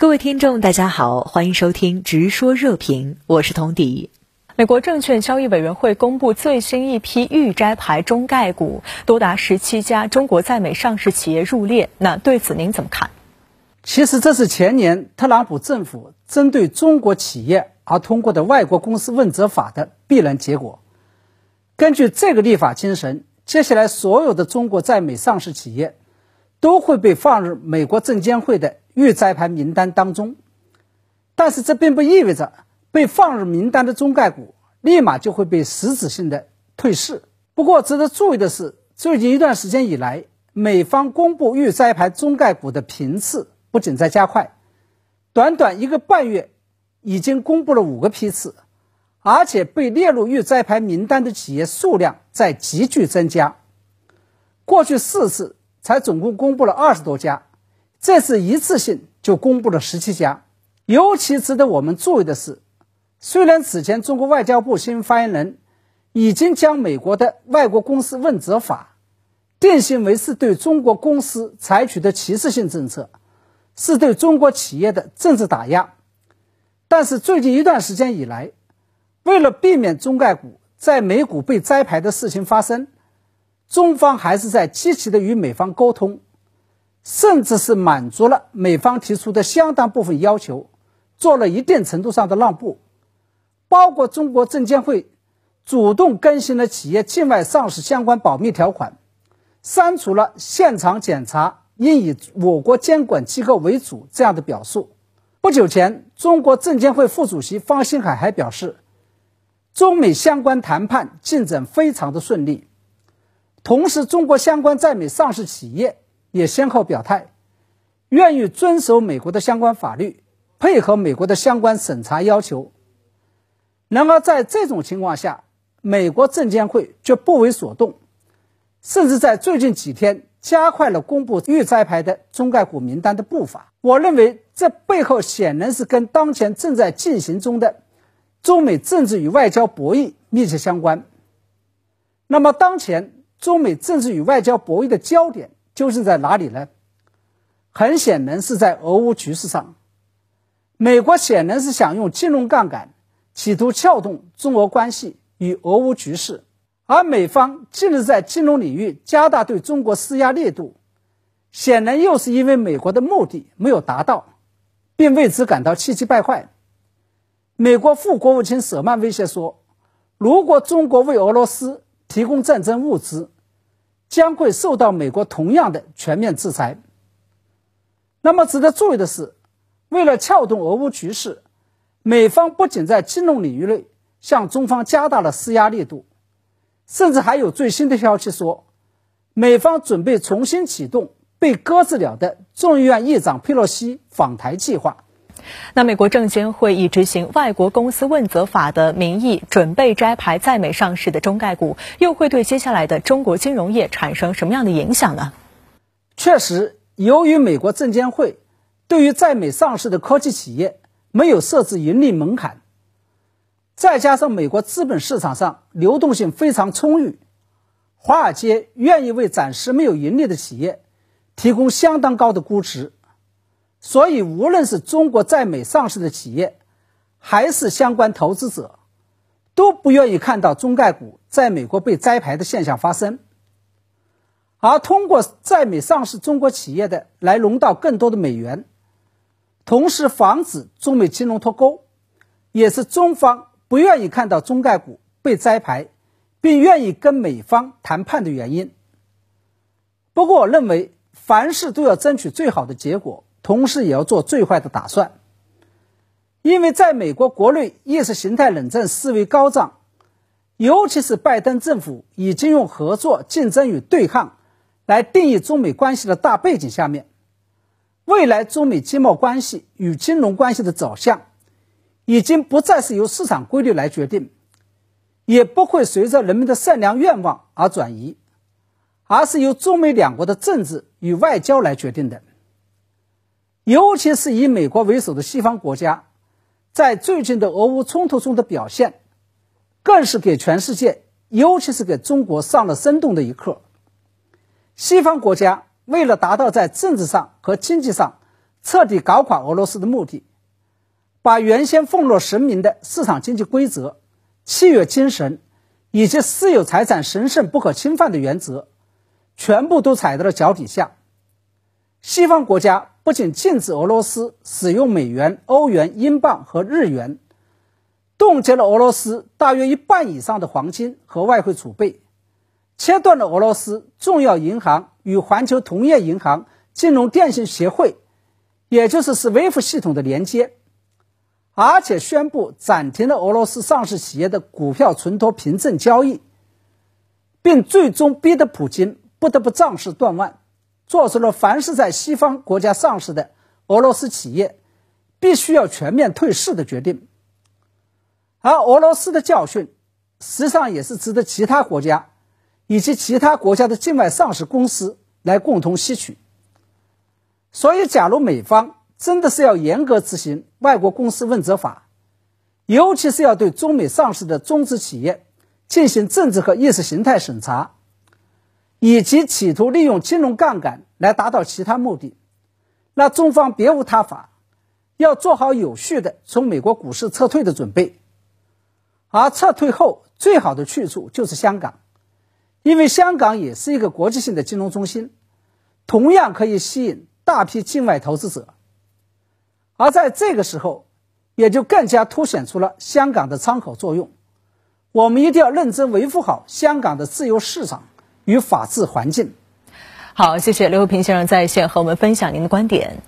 各位听众，大家好，欢迎收听《直说热评》，我是童迪。美国证券交易委员会公布最新一批预摘牌中概股，多达十七家中国在美上市企业入列。那对此您怎么看？其实这是前年特朗普政府针对中国企业而通过的《外国公司问责法》的必然结果。根据这个立法精神，接下来所有的中国在美上市企业都会被放入美国证监会的。预摘牌名单当中，但是这并不意味着被放入名单的中概股立马就会被实质性的退市。不过，值得注意的是，最近一段时间以来，美方公布预摘牌中概股的频次不仅在加快，短短一个半月，已经公布了五个批次，而且被列入预摘牌名单的企业数量在急剧增加。过去四次才总共公布了二十多家。这次一次性就公布了十七家，尤其值得我们注意的是，虽然此前中国外交部新闻发言人已经将美国的外国公司问责法定性为是对中国公司采取的歧视性政策，是对中国企业的政治打压，但是最近一段时间以来，为了避免中概股在美股被摘牌的事情发生，中方还是在积极的与美方沟通。甚至是满足了美方提出的相当部分要求，做了一定程度上的让步，包括中国证监会主动更新了企业境外上市相关保密条款，删除了现场检查应以我国监管机构为主这样的表述。不久前，中国证监会副主席方星海还表示，中美相关谈判进展非常的顺利，同时，中国相关在美上市企业。也先后表态，愿意遵守美国的相关法律，配合美国的相关审查要求。然而，在这种情况下，美国证监会却不为所动，甚至在最近几天加快了公布预摘牌的中概股名单的步伐。我认为，这背后显然是跟当前正在进行中的中美政治与外交博弈密切相关。那么，当前中美政治与外交博弈的焦点。究竟在哪里呢？很显然是在俄乌局势上。美国显然是想用金融杠杆，企图撬动中俄关系与俄乌局势，而美方近日在金融领域加大对中国施压力度，显然又是因为美国的目的没有达到，并为此感到气急败坏。美国副国务卿舍曼威胁说：“如果中国为俄罗斯提供战争物资，”将会受到美国同样的全面制裁。那么，值得注意的是，为了撬动俄乌局势，美方不仅在金融领域内向中方加大了施压力度，甚至还有最新的消息说，美方准备重新启动被搁置了的众议院议长佩洛西访台计划。那美国证监会以执行外国公司问责法的名义准备摘牌在美上市的中概股，又会对接下来的中国金融业产生什么样的影响呢？确实，由于美国证监会对于在美上市的科技企业没有设置盈利门槛，再加上美国资本市场上流动性非常充裕，华尔街愿意为暂时没有盈利的企业提供相当高的估值。所以，无论是中国在美上市的企业，还是相关投资者，都不愿意看到中概股在美国被摘牌的现象发生。而通过在美上市中国企业的来融到更多的美元，同时防止中美金融脱钩，也是中方不愿意看到中概股被摘牌，并愿意跟美方谈判的原因。不过，我认为凡事都要争取最好的结果。同时也要做最坏的打算，因为在美国国内意识形态冷战思维高涨，尤其是拜登政府已经用合作、竞争与对抗来定义中美关系的大背景下面，未来中美经贸关系与金融关系的走向，已经不再是由市场规律来决定，也不会随着人们的善良愿望而转移，而是由中美两国的政治与外交来决定的。尤其是以美国为首的西方国家，在最近的俄乌冲突中的表现，更是给全世界，尤其是给中国上了生动的一课。西方国家为了达到在政治上和经济上彻底搞垮俄罗斯的目的，把原先奉若神明的市场经济规则、契约精神以及私有财产神圣不可侵犯的原则，全部都踩到了脚底下。西方国家不仅禁止俄罗斯使用美元、欧元、英镑和日元，冻结了俄罗斯大约一半以上的黄金和外汇储备，切断了俄罗斯重要银行与环球同业银行金融电信协会。也就是 SWIFT 系统的连接，而且宣布暂停了俄罗斯上市企业的股票存托凭证交易，并最终逼得普京不得不仗势断腕，做出了凡是在西方国家上市的俄罗斯企业必须要全面退市的决定。而俄罗斯的教训，实际上也是值得其他国家以及其他国家的境外上市公司来共同吸取。所以，假如美方真的是要严格执行外国公司问责法，尤其是要对中美上市的中资企业进行政治和意识形态审查，以及企图利用金融杠杆来达到其他目的，那中方别无他法，要做好有序的从美国股市撤退的准备。而撤退后最好的去处就是香港，因为香港也是一个国际性的金融中心，同样可以吸引。大批境外投资者，而在这个时候，也就更加凸显出了香港的参考作用。我们一定要认真维护好香港的自由市场与法治环境。好，谢谢刘平先生在线和我们分享您的观点。